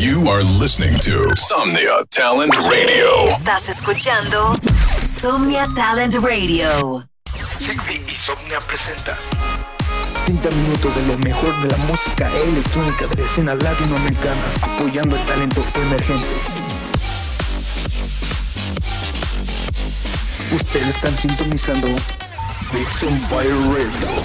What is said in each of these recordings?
You are listening to Somnia Talent Radio. Estás escuchando Somnia Talent Radio. Sigby y Somnia presenta 30 minutos de lo mejor de la música electrónica de la escena latinoamericana, apoyando el talento emergente. Ustedes están sintonizando Beats on Fire Radio.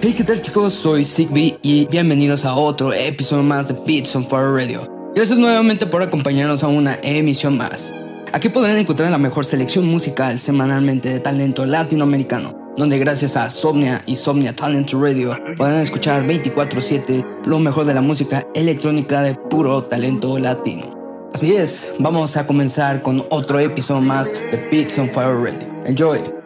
Hey, ¿qué tal chicos? Soy Sigby y bienvenidos a otro episodio más de Beats on Fire Radio. Gracias nuevamente por acompañarnos a una emisión más. Aquí podrán encontrar la mejor selección musical semanalmente de talento latinoamericano, donde gracias a Somnia y Somnia Talent Radio podrán escuchar 24/7 lo mejor de la música electrónica de puro talento latino. Así es, vamos a comenzar con otro episodio más de Beats on Fire Radio. Enjoy.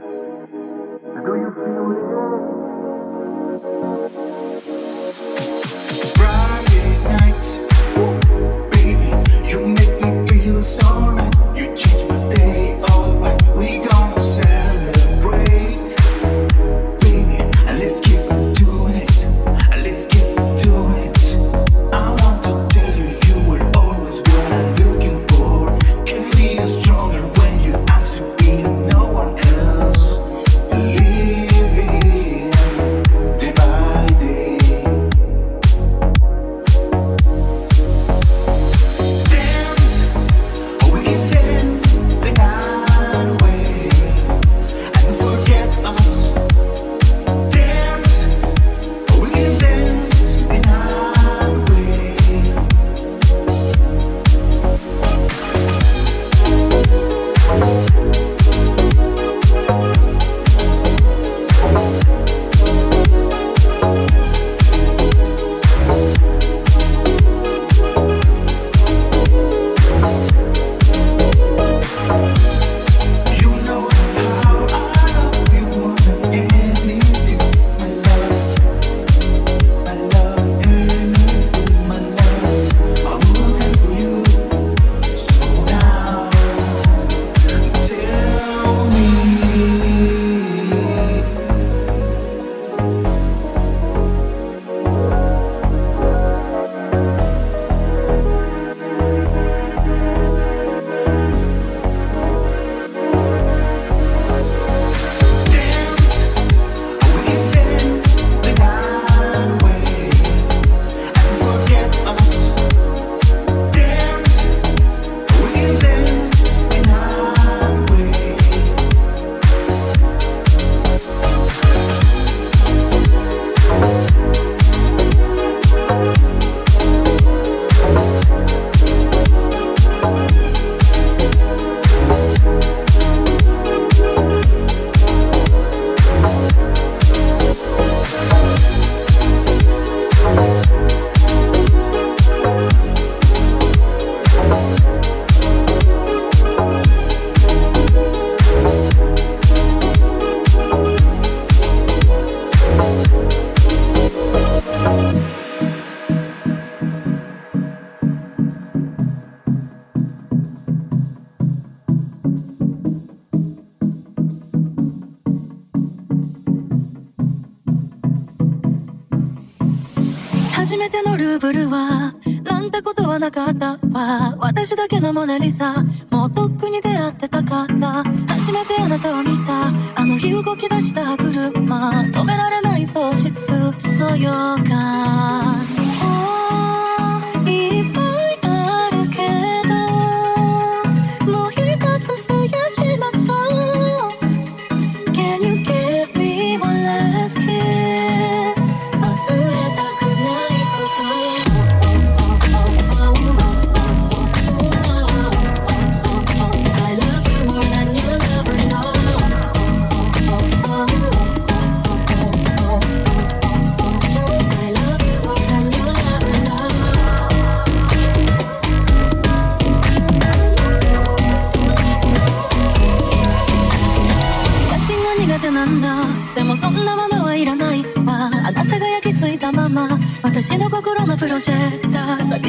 사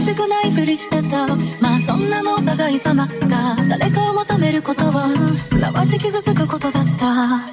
しくないふりしてた。まあそんなのお互い様が誰かを求めることはすなわち傷つくことだった。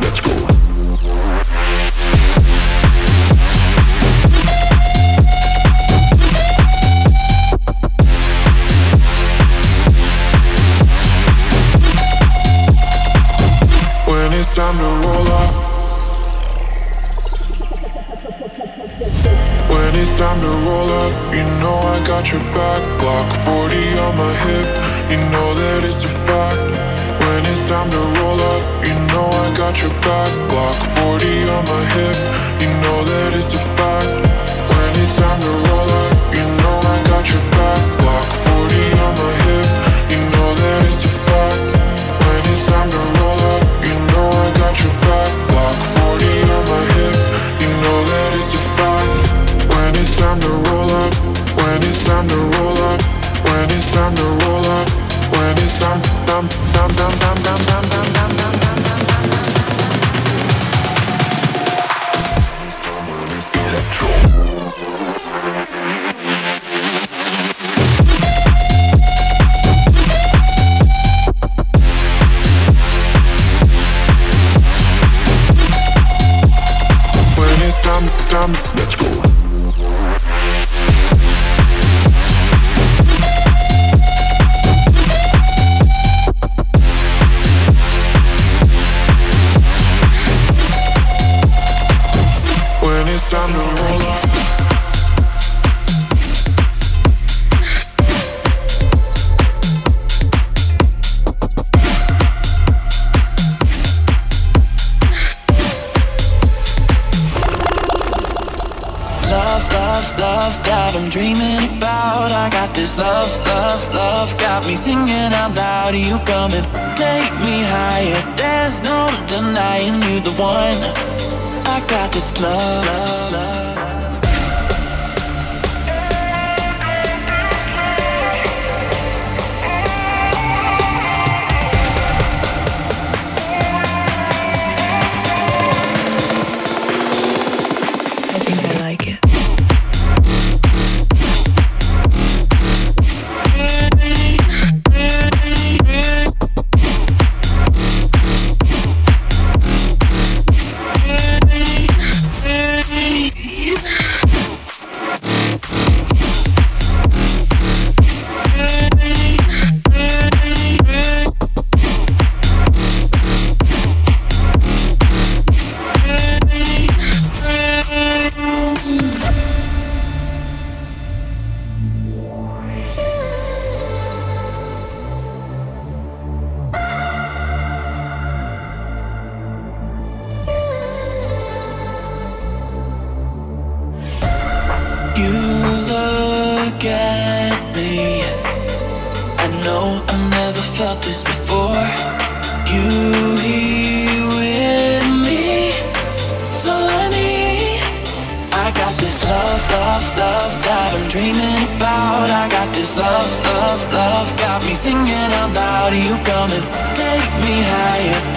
you know that it's a fact. When it's time to roll up, you know I got your back. Glock 40 on my hip, you know that it's a fact. When it's time to roll up, you know I got your back. Let's go. love, love. this before. You here with me, it's all I need. I got this love, love, love that I'm dreaming about. I got this love, love, love, got me singing out loud. You coming, take me higher.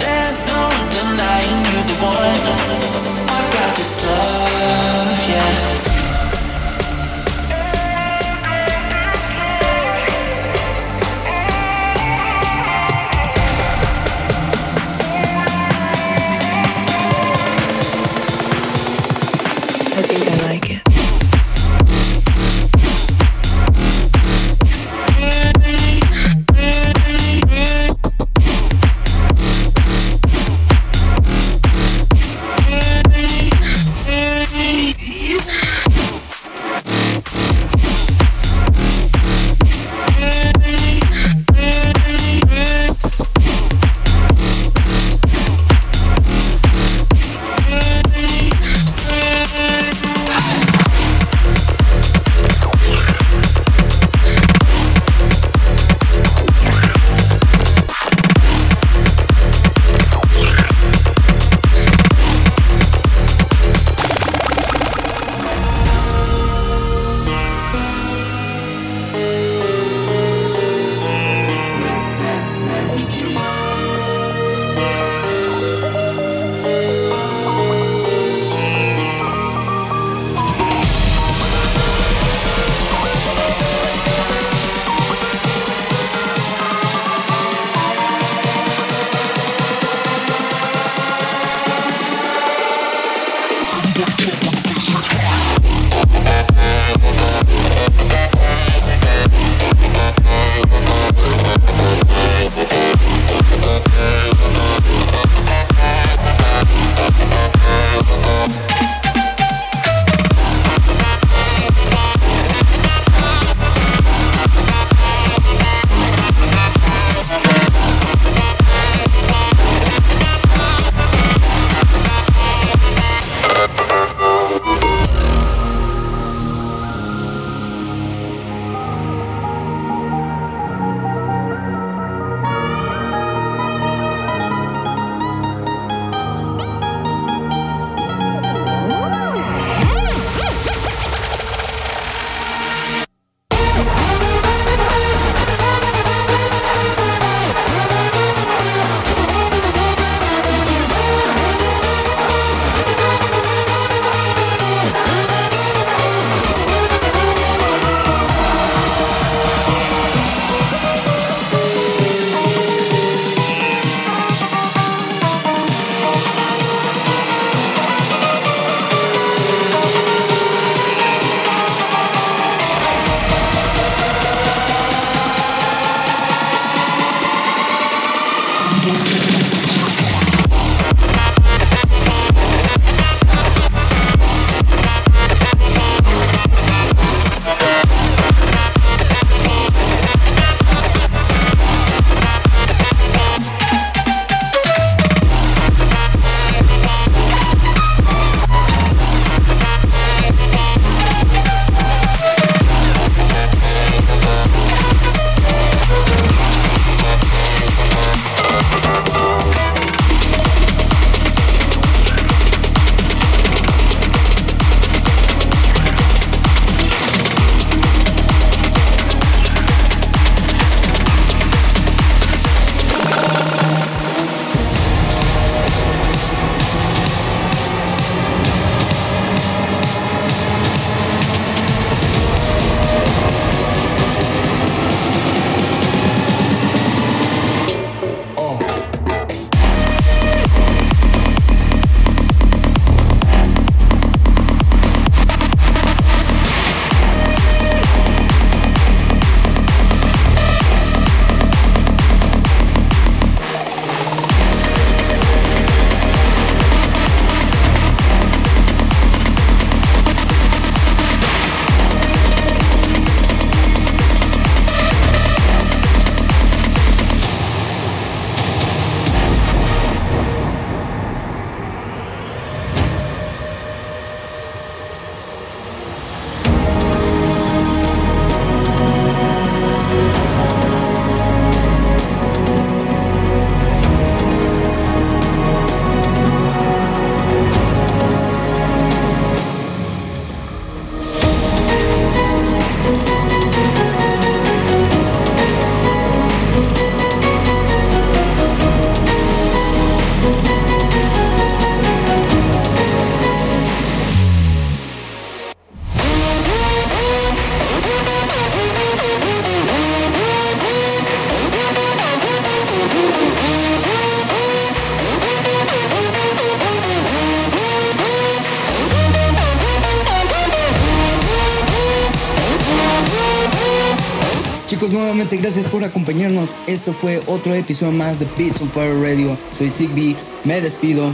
Nuevamente gracias por acompañarnos. Esto fue otro episodio más de Beats on Fire Radio. Soy Zigby, me despido.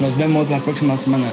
Nos vemos la próxima semana.